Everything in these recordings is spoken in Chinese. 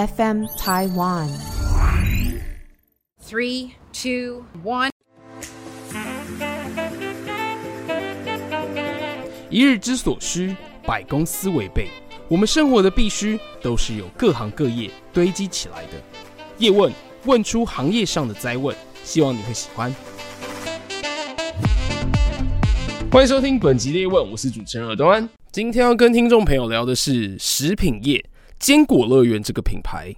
FM Taiwan。Three, two, one。一日之所需，百公司为备。我们生活的必须，都是由各行各业堆积起来的。叶问，问出行业上的灾问，希望你会喜欢。欢迎收听本集的叶问，我是主持人尔东安。今天要跟听众朋友聊的是食品业坚果乐园这个品牌。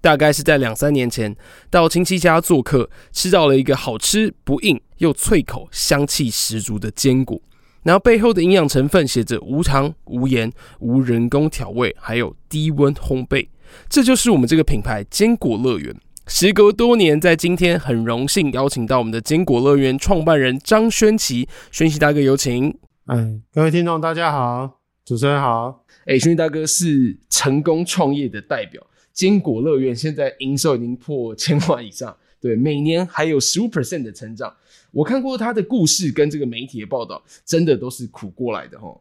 大概是在两三年前到亲戚家做客，吃到了一个好吃不硬又脆口、香气十足的坚果。然后背后的营养成分写着无糖、无盐、无人工调味，还有低温烘焙。这就是我们这个品牌坚果乐园。时隔多年，在今天很荣幸邀请到我们的坚果乐园创办人张轩奇，轩奇大哥有请。哎，各位听众大家好，主持人好。哎，兄弟大哥是成功创业的代表，坚果乐园现在营收已经破千万以上，对，每年还有十五 percent 的成长。我看过他的故事跟这个媒体的报道，真的都是苦过来的哈。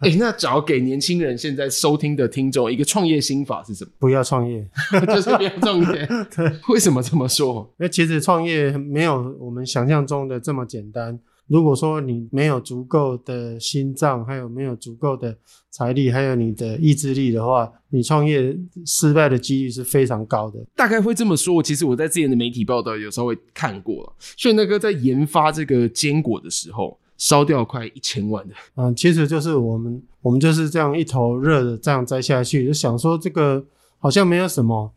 哎、欸，那只要给年轻人现在收听的听众一个创业心法是什么？不要创业，就是不要创业。对，为什么这么说？因为其实创业没有我们想象中的这么简单。如果说你没有足够的心脏，还有没有足够的财力，还有你的意志力的话，你创业失败的几率是非常高的。大概会这么说。其实我在之前的媒体报道有稍微看过了，所以那个在研发这个坚果的时候。烧掉快一千万的，嗯，其实就是我们，我们就是这样一头热的这样栽下去，就想说这个好像没有什么，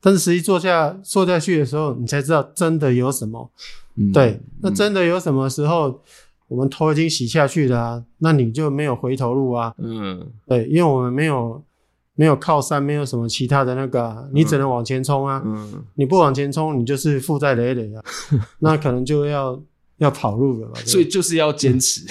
但是实际做下做下去的时候，你才知道真的有什么。嗯、对，那真的有什么时候，嗯、我们头已经洗下去了啊，那你就没有回头路啊。嗯，对，因为我们没有没有靠山，没有什么其他的那个、啊，你只能往前冲啊。嗯，你不往前冲，你就是负债累累啊。那可能就要。要跑路了吧，所以就是要坚持，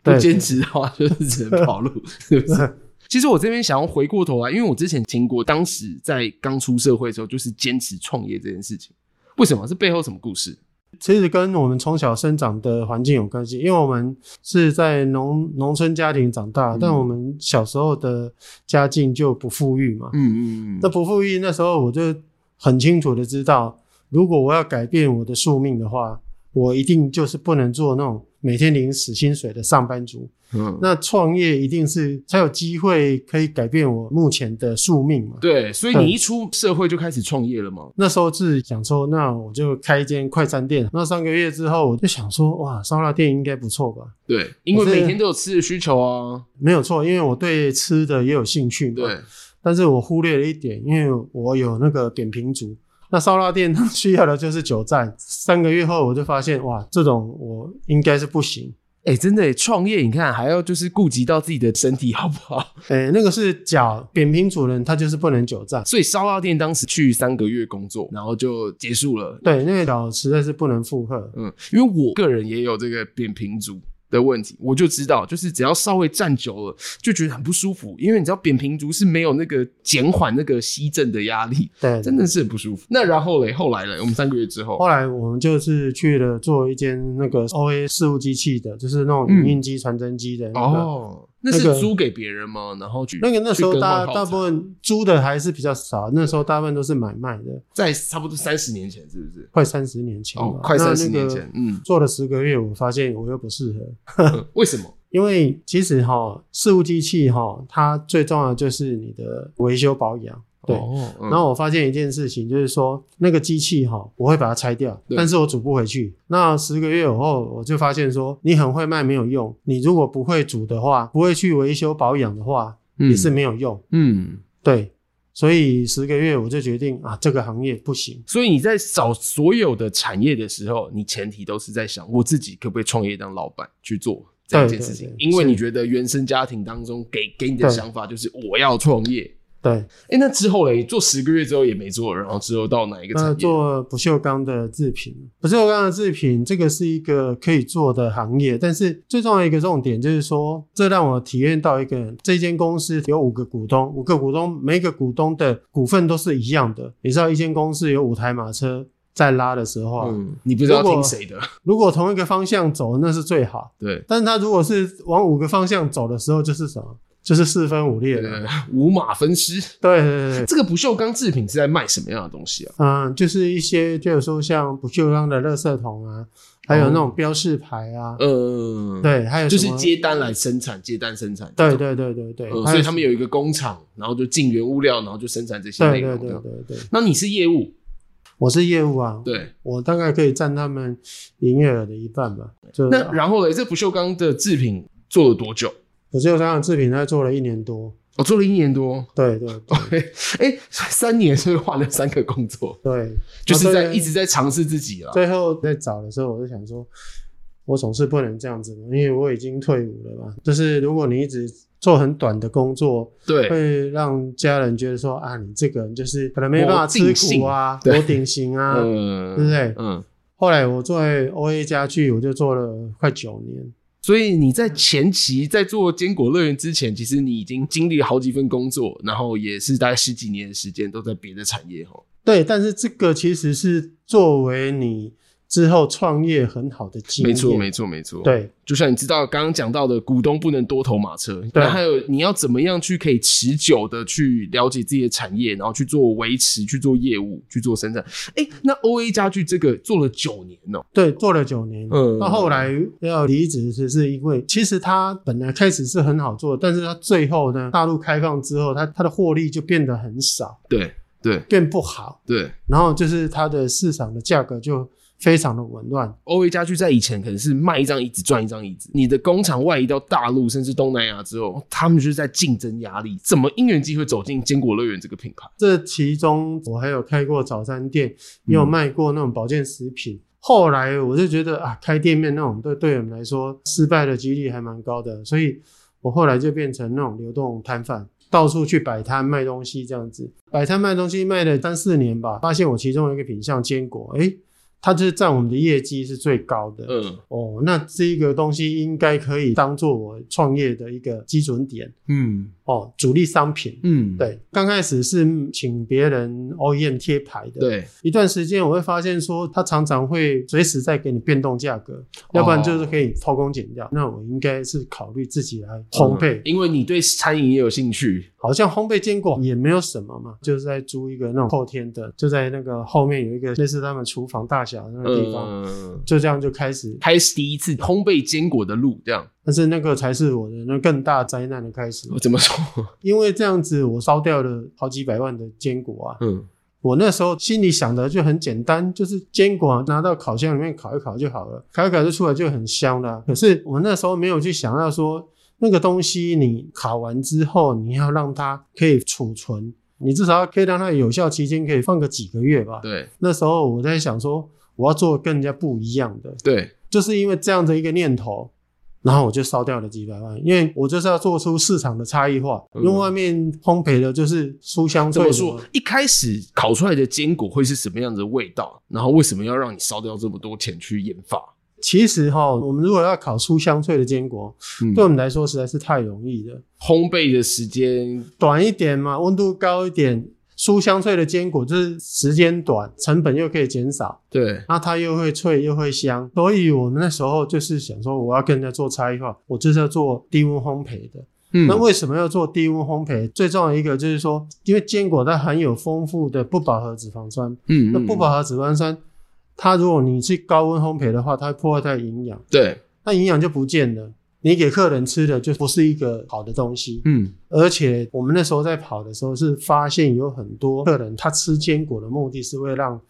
不坚持的话就是只能跑路，是不是？其实我这边想要回过头来，因为我之前听过，当时在刚出社会的时候，就是坚持创业这件事情。为什么？是背后什么故事？其实跟我们从小生长的环境有关系，因为我们是在农农村家庭长大，嗯、但我们小时候的家境就不富裕嘛。嗯嗯嗯。那不富裕，那时候我就很清楚的知道，如果我要改变我的宿命的话。我一定就是不能做那种每天领死薪水的上班族。嗯，那创业一定是才有机会可以改变我目前的宿命嘛。对，所以你一出社会就开始创业了吗？那时候是想说，那我就开一间快餐店。那三个月之后，我就想说，哇，烧腊店应该不错吧？对，因为每天都有吃的需求啊。没有错，因为我对吃的也有兴趣嘛。对，但是我忽略了一点，因为我有那个扁平足。那烧腊店 它需要的就是久站。三个月后，我就发现，哇，这种我应该是不行。哎、欸，真的，创业你看还要就是顾及到自己的身体好不好？哎、欸，那个是脚扁平足人，他就是不能久站。所以烧腊店当时去三个月工作，然后就结束了。对，那个脚实在是不能负荷。嗯，因为我个人也有这个扁平足。的问题，我就知道，就是只要稍微站久了，就觉得很不舒服。因为你知道，扁平足是没有那个减缓那个吸震的压力，对，真的是很不舒服。那然后嘞，后来嘞，我们三个月之后，后来我们就是去了做一间那个 OA 事务机器的，就是那种影印机、传真机的、那个、哦。那是租给别人吗？然后去那个那时候大大部分租的还是比较少，那时候大部分都是买卖的。在差不多三十年前，是不是？快三十年前哦，快三十年前。嗯，做了十个月，我发现我又不适合、嗯。为什么？因为其实哈，事务机器哈，它最重要的就是你的维修保养。对，哦嗯、然后我发现一件事情，就是说那个机器哈，我会把它拆掉，但是我煮不回去。那十个月以后，我就发现说，你很会卖没有用，你如果不会煮的话，不会去维修保养的话，嗯、也是没有用。嗯，对，所以十个月我就决定啊，这个行业不行。所以你在找所有的产业的时候，你前提都是在想，我自己可不可以创业当老板去做这件事情？因为你觉得原生家庭当中给给你的想法就是我要创业。对，哎、欸，那之后嘞，做十个月之后也没做，然后之后到哪一个产业？做不锈钢的制品。不锈钢的制品，这个是一个可以做的行业，但是最重要的一个重点就是说，这让我体验到一个，这间公司有五个股东，五个股东，每个股东的股份都是一样的。你知道，一间公司有五台马车在拉的时候，嗯，你不知道听谁的。如果同一个方向走，那是最好。对，但是他如果是往五个方向走的时候，就是什么？就是四分五裂对的，五马分尸。对对对对。这个不锈钢制品是在卖什么样的东西啊？嗯，就是一些，就是说像不锈钢的垃圾桶啊，还有那种标示牌啊，嗯，对，还有就是接单来生产，接单生产。对对对对对，所以他们有一个工厂，然后就进原物料，然后就生产这些内对容。对对对对，那你是业务？我是业务啊，对，我大概可以占他们营业额的一半吧。就那然后呢？这不锈钢的制品做了多久？不锈钢的制品，大概做了一年多。我做了一年多。对对 对，哎、欸，三年是换了三个工作？对，就是在一直在尝试自己了。最后在找的时候，我就想说，我总是不能这样子，因为我已经退伍了嘛。就是如果你一直做很短的工作，对，会让家人觉得说啊，你这个人就是可能没办法吃苦啊，多顶型啊，嗯，对不对？嗯。后来我做 OA 家具，我就做了快九年。所以你在前期在做坚果乐园之前，其实你已经经历好几份工作，然后也是大概十几年的时间都在别的产业哈。对，但是这个其实是作为你。之后创业很好的经验，没错没错没错。对，就像你知道刚刚讲到的，股东不能多头马车。对，还有你要怎么样去可以持久的去了解自己的产业，然后去做维持，去做业务，去做生产。哎，那 OA 家具这个做了九年哦、喔。对，做了九年。嗯，那后来要离职，是是因为其实它本来开始是很好做，但是它最后呢，大陆开放之后，它它的获利就变得很少。对对，变不好。对，然后就是它的市场的价格就。非常的紊乱。OA 家具在以前可能是卖一张椅子赚一张椅子，你的工厂外移到大陆甚至东南亚之后，他们就是在竞争压力。怎么因缘机会走进坚果乐园这个品牌？这其中我还有开过早餐店，也有卖过那种保健食品。嗯、后来我就觉得啊，开店面那种对对我们来说失败的几率还蛮高的，所以我后来就变成那种流动摊贩，到处去摆摊卖东西这样子。摆摊卖东西卖了三四年吧，发现我其中一个品项坚果，诶它就是占我们的业绩是最高的。嗯，哦，那这个东西应该可以当做我创业的一个基准点。嗯，哦，主力商品。嗯，对，刚开始是请别人 OEM 贴牌的。对，一段时间我会发现说，他常常会随时在给你变动价格，要不然就是可以偷工减料。哦、那我应该是考虑自己来烘焙、嗯，因为你对餐饮也有兴趣。好像烘焙坚果也没有什么嘛，就是在租一个那种后天的，就在那个后面有一个类似他们厨房大那个地方，嗯，就这样就开始开始第一次烘焙坚果的路，这样。但是那个才是我的那更大灾难的开始。我怎么说？因为这样子我烧掉了好几百万的坚果啊。嗯，我那时候心里想的就很简单，就是坚果拿到烤箱里面烤一烤就好了，烤一烤就出来就很香了。可是我那时候没有去想到说。那个东西你烤完之后，你要让它可以储存，你至少可以让它有效期间可以放个几个月吧。对，那时候我在想说，我要做跟人家不一样的。对，就是因为这样的一个念头，然后我就烧掉了几百万，因为我就是要做出市场的差异化。因为外面烘焙的就是酥香脆。说？一开始烤出来的坚果会是什么样的味道？然后为什么要让你烧掉这么多钱去研发？其实哈，我们如果要烤出香脆的坚果，嗯，对我们来说实在是太容易了。烘焙的时间短一点嘛，温度高一点，酥香脆的坚果就是时间短，成本又可以减少。对，那它又会脆又会香，所以我们那时候就是想说，我要跟人家做差异化，我就是要做低温烘焙的。嗯，那为什么要做低温烘焙？最重要的一个就是说，因为坚果它含有丰富的不饱和脂肪酸。嗯，嗯，那不饱和脂肪酸。它如果你去高温烘焙的话，它会破坏它的营养，对，那营养就不见了。你给客人吃的就不是一个好的东西，嗯。而且我们那时候在跑的时候是发现有很多客人他吃坚果的目的是为了让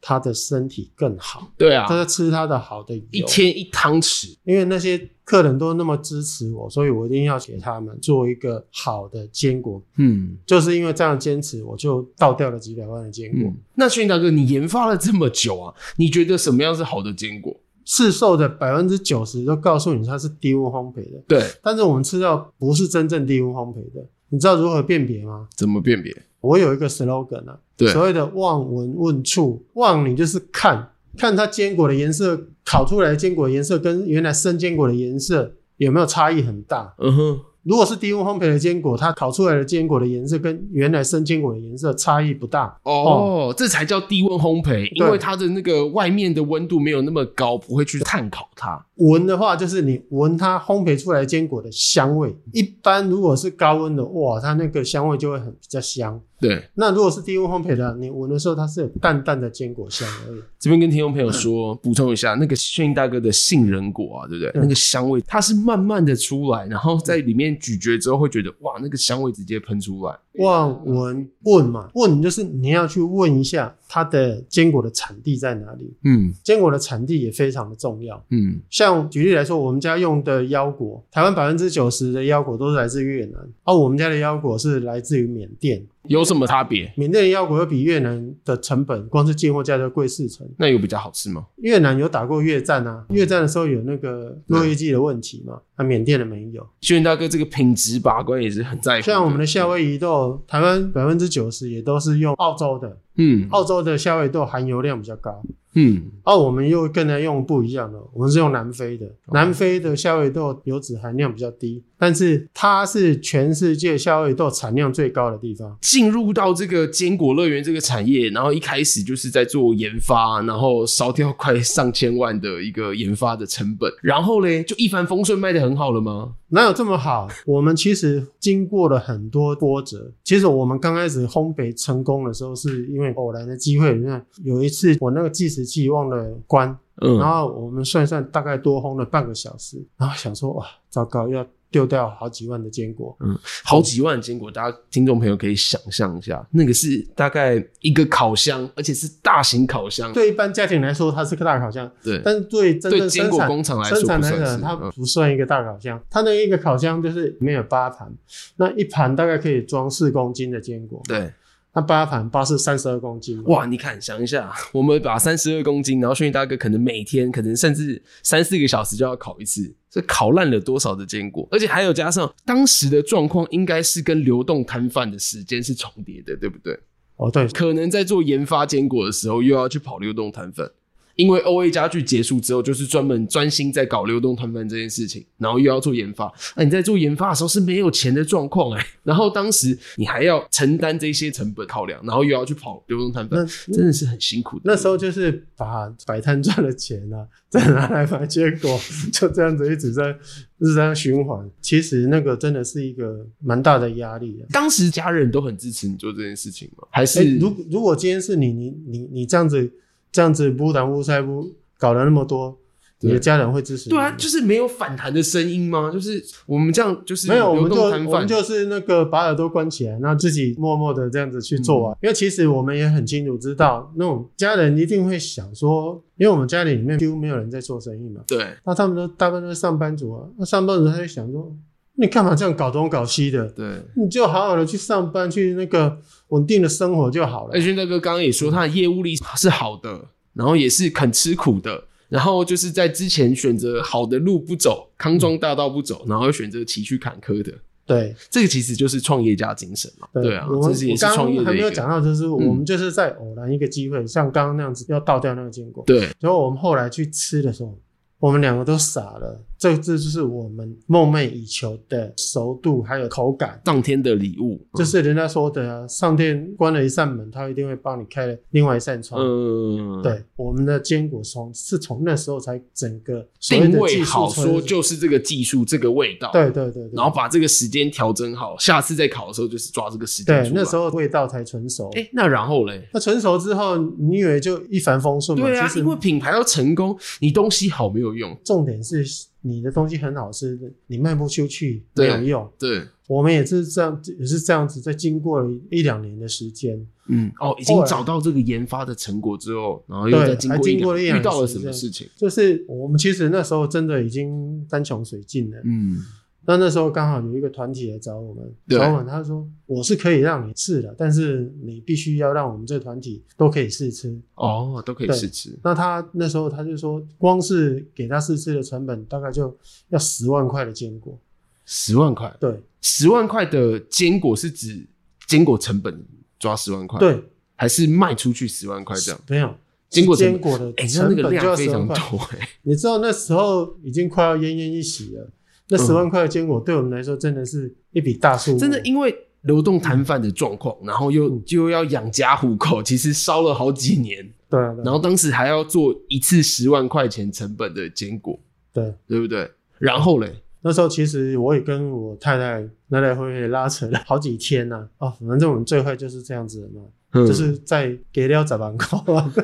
他的身体更好，对啊，他在吃他的好的油，一天一汤匙，因为那些。客人都那么支持我，所以我一定要给他们做一个好的坚果。嗯，就是因为这样坚持，我就倒掉了几百万的坚果。嗯，那轩大哥，你研发了这么久啊，你觉得什么样是好的坚果？市售的百分之九十都告诉你它是低温烘焙的。对，但是我们吃到不是真正低温烘焙的。你知道如何辨别吗？怎么辨别？我有一个 slogan 啊，对，所谓的望闻问触，望你就是看。看它坚果的颜色，烤出来的坚果颜色跟原来生坚果的颜色有没有差异很大？嗯哼。如果是低温烘焙的坚果，它烤出来的坚果的颜色跟原来生坚果的颜色差异不大。哦，哦这才叫低温烘焙，因为它的那个外面的温度没有那么高，不会去炭烤它。闻的话，就是你闻它烘焙出来坚果的香味。一般如果是高温的，哇，它那个香味就会很比较香。对，那如果是低温烘焙的，你闻的时候它是有淡淡的坚果香而已。这边跟听众朋友说，补充一下，那个炫逸大哥的杏仁果啊，对不对？那个香味它是慢慢的出来，然后在里面咀嚼之后会觉得哇，那个香味直接喷出来。望闻问嘛，问就是你要去问一下它的坚果的产地在哪里。嗯，坚果的产地也非常的重要。嗯，像举例来说，我们家用的腰果，台湾百分之九十的腰果都是来自越南，而我们家的腰果是来自于缅甸。有什么差别？缅甸的腰果会比越南的成本，光是进货价就贵四成。那有比较好吃吗？越南有打过越战啊，越战的时候有那个落叶剂的问题嘛，那缅甸的没有。秀云大哥这个品质把关也是很在乎。像我们的夏威夷豆，台湾百分之九十也都是用澳洲的，嗯，澳洲的夏威夷豆含油量比较高。嗯，而、啊、我们又跟它用不一样的，我们是用南非的，南非的夏威夷豆油脂含量比较低，但是它是全世界夏威夷豆产量最高的地方。进入到这个坚果乐园这个产业，然后一开始就是在做研发，然后烧掉快上千万的一个研发的成本，然后嘞就一帆风顺卖的很好了吗？哪有这么好？我们其实经过了很多波折。其实我们刚开始烘焙成功的时候，是因为偶然的机会。你看，有一次我那个计时器忘了关，嗯，然后我们算一算大概多烘了半个小时，然后想说哇，糟糕，要。丢掉好几万的坚果，嗯，好几万的坚果，大家听众朋友可以想象一下，那个是大概一个烤箱，而且是大型烤箱。对一般家庭来说，它是个大烤箱，对。但是对真正坚果工厂来说，生产来讲，它不算一个大烤箱。它那一个烤箱就是里面有八盘，那一盘大概可以装四公斤的坚果。对。那八盘八是三十二公斤哇！你看，想一下，我们把三十二公斤，然后炫逸大哥可能每天，可能甚至三四个小时就要烤一次，这烤烂了多少的坚果？而且还有加上当时的状况，应该是跟流动摊贩的时间是重叠的，对不对？哦，对，可能在做研发坚果的时候，又要去跑流动摊贩。因为 OA 家具结束之后，就是专门专心在搞流动摊贩这件事情，然后又要做研发。那、啊、你在做研发的时候是没有钱的状况哎，然后当时你还要承担这些成本考量，然后又要去跑流动摊贩，真的是很辛苦的。那时候就是把摆摊赚的钱啊，再拿来买结果，就这样子一直在日常循环。其实那个真的是一个蛮大的压力啊。当时家人都很支持你做这件事情吗？还是、欸、如如果今天是你，你你你这样子。这样子不挡不塞不搞了那么多，你的家人会支持你？对啊，就是没有反弹的声音吗？就是我们这样，就是没有，我们就我们就是那个把耳朵关起来，然后自己默默的这样子去做啊。嗯、因为其实我们也很清楚知道，那种家人一定会想说，因为我们家里里面几乎没有人在做生意嘛。对，那他们都大部分都是上班族啊。那上班族他就想说，你干嘛这样搞东搞西的？对，你就好好的去上班，去那个稳定的生活就好了。而且那个刚刚也说，他的业务力是好的。然后也是肯吃苦的，然后就是在之前选择好的路不走，康庄大道不走，然后又选择崎岖坎坷的。对，这个其实就是创业家精神嘛。对，对啊，这是也是创业的。还没有讲到，就是我们就是在偶然一个机会，嗯、像刚刚那样子要倒掉那个坚果。对，然后我们后来去吃的时候，我们两个都傻了。这这就是我们梦寐以求的熟度，还有口感。上天的礼物，就是人家说的啊，上天关了一扇门，他一定会帮你开了另外一扇窗。嗯，对，我们的坚果从是从那时候才整个定位好，说就是这个技术，这个味道。对对对对，然后把这个时间调整好，下次再烤的时候就是抓这个时间。对，那时候味道才成熟。哎，那然后嘞？那成熟之后，你以为就一帆风顺吗？对啊，因为品牌要成功，你东西好没有用，重点是。你的东西很好吃，你卖不出去没有用。对，我们也是这样，也是这样子，在经过了一两年的时间，嗯，哦，已经找到这个研发的成果之后，然后又在经过一两年，遇到了什么事情？就是我们其实那时候真的已经山穷水尽了，嗯。那那时候刚好有一个团体来找我们，找我们，他说我是可以让你试的，但是你必须要让我们这个团体都可以试吃哦，都可以试吃。那他那时候他就说，光是给他试吃的成本大概就要十万块的坚果，十万块，对，十万块的坚果是指坚果成本抓十万块，对，还是卖出去十万块这样？没有，坚果坚果的成本就要十万块。非常多欸，你知道那时候已经快要奄奄一息了。那十万块的坚果对我们来说真的是一笔大数目。真的，因为流动摊贩的状况，然后又就要养家糊口，其实烧了好几年。对然后当时还要做一次十万块钱成本的坚果，对，对不对？然后嘞，那时候其实我也跟我太太来来回回拉扯了 好几天呐、啊。哦，反正我们最坏就是这样子的嘛，嗯、就是在给了十万块，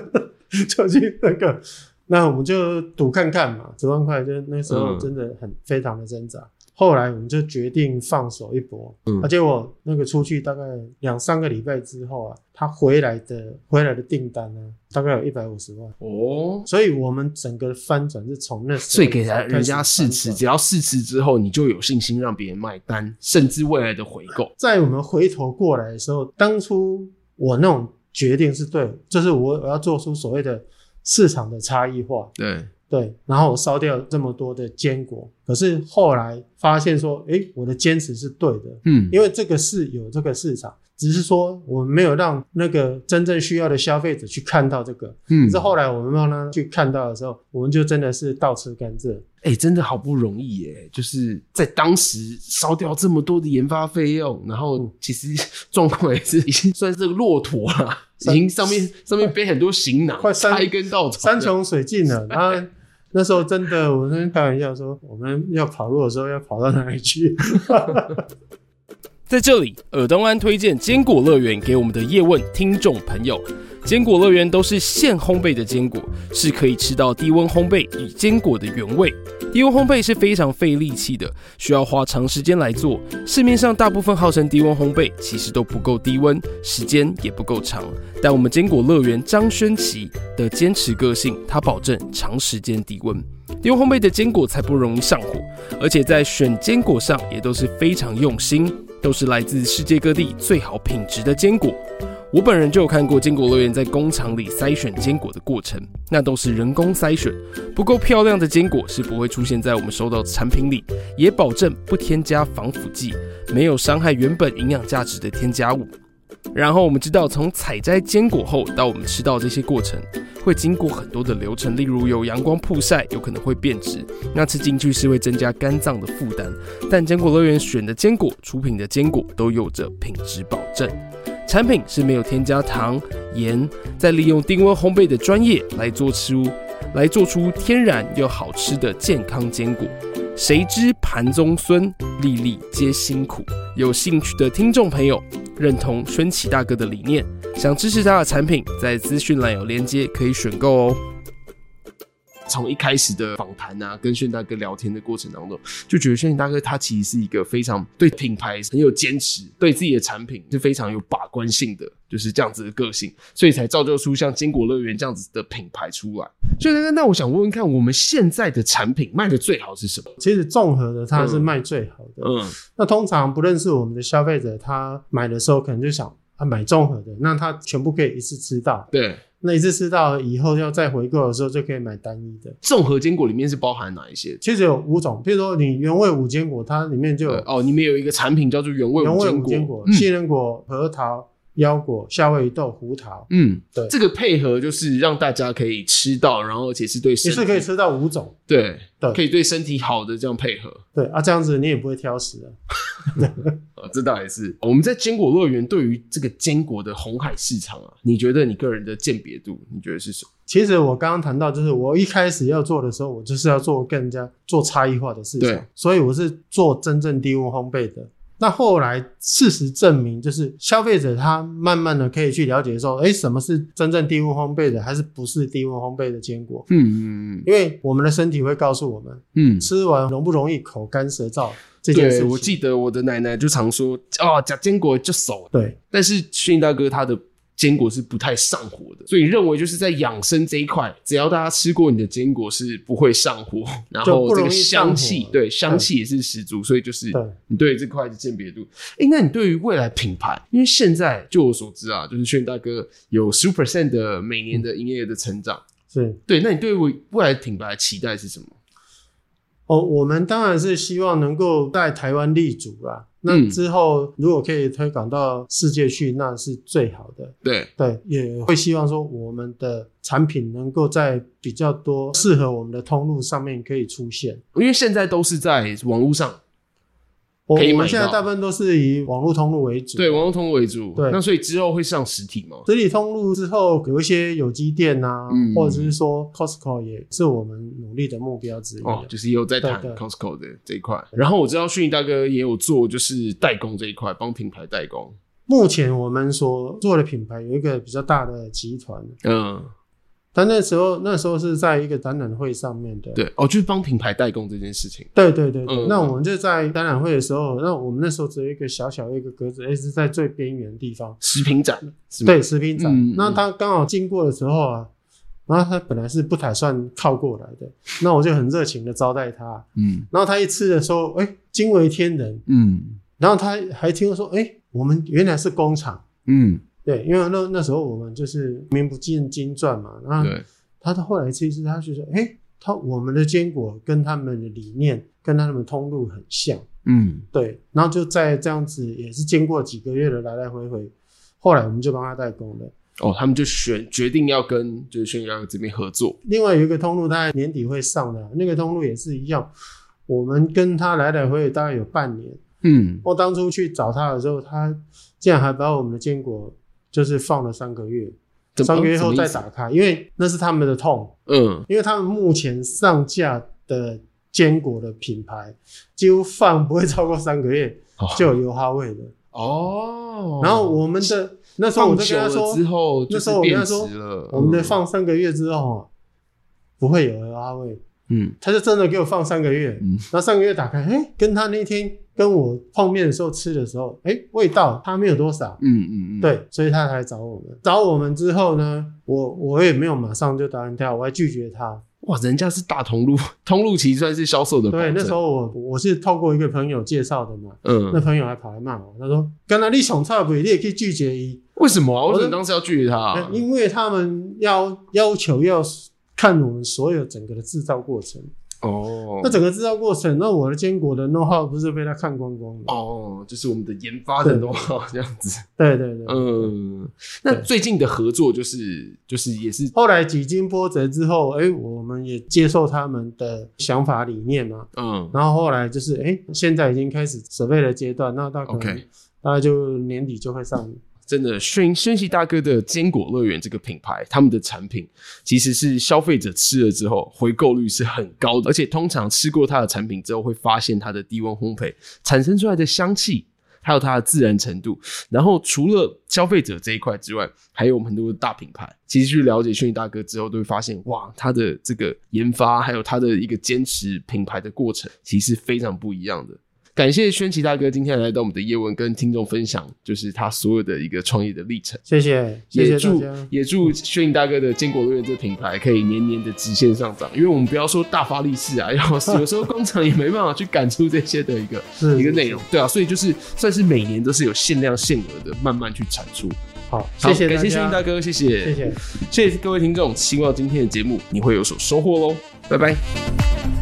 就去那个，那我们就赌看看嘛，十万块就那时候真的很、嗯、非常的挣扎。后来我们就决定放手一搏，嗯，而且我那个出去大概两三个礼拜之后啊，他回来的回来的订单呢，大概有一百五十万哦，所以我们整个翻转是从那时候，所以给他人家试吃，只要试吃之后，你就有信心让别人买单，甚至未来的回购。在我们回头过来的时候，当初我那种决定是对，就是我我要做出所谓的市场的差异化，对。对，然后我烧掉这么多的坚果，可是后来发现说，诶，我的坚持是对的，嗯，因为这个是有这个市场，只是说我们没有让那个真正需要的消费者去看到这个，嗯，可是后来我们让他去看到的时候，我们就真的是倒吃甘蔗，诶，真的好不容易耶，就是在当时烧掉这么多的研发费用，然后其实 状况也是已经算是个骆驼了，已经上面上面背很多行囊，快三差一根稻草，山穷水尽了，然后。那时候真的，我跟开玩笑说，我们要跑路的时候要跑到哪里去？在这里，尔东安推荐坚果乐园给我们的叶问听众朋友。坚果乐园都是现烘焙的坚果，是可以吃到低温烘焙与坚果的原味。低温烘焙是非常费力气的，需要花长时间来做。市面上大部分号称低温烘焙，其实都不够低温，时间也不够长。但我们坚果乐园张轩琪的坚持个性，他保证长时间低温。低温烘焙的坚果才不容易上火，而且在选坚果上也都是非常用心，都是来自世界各地最好品质的坚果。我本人就有看过坚果乐园在工厂里筛选坚果的过程，那都是人工筛选，不够漂亮的坚果是不会出现在我们收到的产品里，也保证不添加防腐剂，没有伤害原本营养价值的添加物。然后我们知道，从采摘坚果后到我们吃到这些过程，会经过很多的流程，例如有阳光曝晒，有可能会变质，那吃进去是会增加肝脏的负担。但坚果乐园选的坚果、出品的坚果都有着品质保证。产品是没有添加糖、盐，再利用低温烘焙的专业来做出，来做出天然又好吃的健康坚果。谁知盘中飧，粒粒皆辛苦。有兴趣的听众朋友，认同轩琪大哥的理念，想支持他的产品，在资讯栏有链接可以选购哦。从一开始的访谈啊，跟炫大哥聊天的过程当中，就觉得炫大哥他其实是一个非常对品牌很有坚持，对自己的产品是非常有把关性的，就是这样子的个性，所以才造就出像坚果乐园这样子的品牌出来。轩大哥，那我想问问看，我们现在的产品卖的最好是什么？其实综合的它是卖最好的。嗯，那通常不认识我们的消费者，他买的时候可能就想啊买综合的，那他全部可以一次吃到。对。那一次吃到以后要再回购的时候，就可以买单一的。综合坚果里面是包含哪一些？其实有五种，譬如说你原味五坚果，它里面就有哦，里面有一个产品叫做原味五坚果，杏仁果、核桃。腰果、夏威夷豆、胡桃，嗯，对，这个配合就是让大家可以吃到，然后而且是对身体，也是可以吃到五种，对对，可以对身体好的这样配合，对啊，这样子你也不会挑食啊。啊，这倒也是。我们在坚果乐园对于这个坚果的红海市场啊，你觉得你个人的鉴别度，你觉得是什么？其实我刚刚谈到，就是我一开始要做的时候，我就是要做更加做差异化的事情，对，所以我是做真正低温烘焙的。那后来事实证明，就是消费者他慢慢的可以去了解说，哎，什么是真正低温烘焙的，还是不是低温烘焙的坚果？嗯嗯嗯。因为我们的身体会告诉我们，嗯，吃完容不容易口干舌燥这件事情。对，我记得我的奶奶就常说，哦，假坚果就熟。对，但是迅大哥他的。坚果是不太上火的，所以你认为就是在养生这一块，只要大家吃过你的坚果是不会上火，然后这个香气，对，香气也是十足，所以就是你对这块的鉴别度。哎、欸，那你对于未来品牌，因为现在就我所知啊，就是轩大哥有十五 percent 的每年的营业额的成长，是对。那你对于未来品牌的期待是什么？哦，我们当然是希望能够在台湾立足啦。那之后如果可以推广到世界去，那是最好的。对对，也会希望说我们的产品能够在比较多适合我们的通路上面可以出现，因为现在都是在网络上。我我们现在大部分都是以网络通路为主，对，网络通路为主。对，那所以之后会上实体吗？实体通路之后有一些有机店啊，嗯、或者是说 Costco 也是我们努力的目标之一。哦，就是也有在谈 Costco 的这一块。然后我知道迅毅大哥也有做，就是代工这一块，帮品牌代工。目前我们所做的品牌有一个比较大的集团，嗯。但那时候，那时候是在一个展览会上面的。对，哦，就是帮品牌代工这件事情。对对对对。嗯、那我们就在展览会的时候，那我们那时候只有一个小小的一个格子，诶，是在最边缘的地方。食品展。对，食品展。嗯、那他刚好经过的时候啊，然后他本来是不打算靠过来的，那我就很热情的招待他。嗯。然后他一吃的时候，诶，惊为天人。嗯。然后他还听说，诶，我们原来是工厂。嗯。对，因为那那时候我们就是名不见经传嘛，然后。对。他到后来其实他就说：“哎，他我们的坚果跟他们的理念跟他们通路很像，嗯，对。然后就在这样子，也是经过几个月的来来回回，后来我们就帮他代工了。哦，他们就选决定要跟就是迅毅大哥这边合作。另外有一个通路，大概年底会上的，那个通路也是一样，我们跟他来来回回大概有半年。嗯，我当初去找他的时候，他竟然还把我们的坚果就是放了三个月。”三个月后再打开，因为那是他们的痛。嗯，因为他们目前上架的坚果的品牌，几乎放不会超过三个月就有油花味的。哦。然后我们的那时候我就跟他说，之后那时候我跟他说，我们的放三个月之后不会有油花味。嗯，他就真的给我放三个月。嗯，然后三个月打开，哎，跟他那天。跟我碰面的时候吃的时候，哎、欸，味道他没有多少，嗯嗯嗯，对，所以他才找我们。找我们之后呢，我我也没有马上就答应他，我还拒绝他。哇，人家是大通路，通路其实算是销售的。对，那时候我我是透过一个朋友介绍的嘛，嗯，那朋友还跑来骂我，他说：“刚才你想差不，你也可以拒绝一。”为什么啊？为什么当时要拒绝他啊？因为他们要要求要看我们所有整个的制造过程。哦，那整个制造过程，那我的坚果的 know-how 不是被他看光光了？哦，就是我们的研发的 know-how 这样子。对对对，嗯，那最近的合作就是就是也是后来几经波折之后，哎、欸，我们也接受他们的想法理念嘛，嗯，然后后来就是哎、欸，现在已经开始准备的阶段，那大概大概就年底就会上。真的，轩轩熙大哥的坚果乐园这个品牌，他们的产品其实是消费者吃了之后回购率是很高的，而且通常吃过它的产品之后，会发现它的低温烘焙产生出来的香气，还有它的自然程度。然后除了消费者这一块之外，还有我们很多的大品牌，其实去了解迅毅大哥之后，都会发现哇，他的这个研发还有他的一个坚持品牌的过程，其实非常不一样的。感谢轩奇大哥今天来到我们的叶问，跟听众分享就是他所有的一个创业的历程。谢谢，也祝。也祝迅毅大哥的坚果乐园这个品牌可以年年的直线上涨。因为我们不要说大发利市啊，要有时候工厂也没办法去赶出这些的一个 一个内容，对啊，所以就是算是每年都是有限量限额的慢慢去产出。好，谢谢，感谢迅毅大哥，谢谢，谢谢，谢谢各位听众。希望今天的节目你会有所收获喽，拜拜。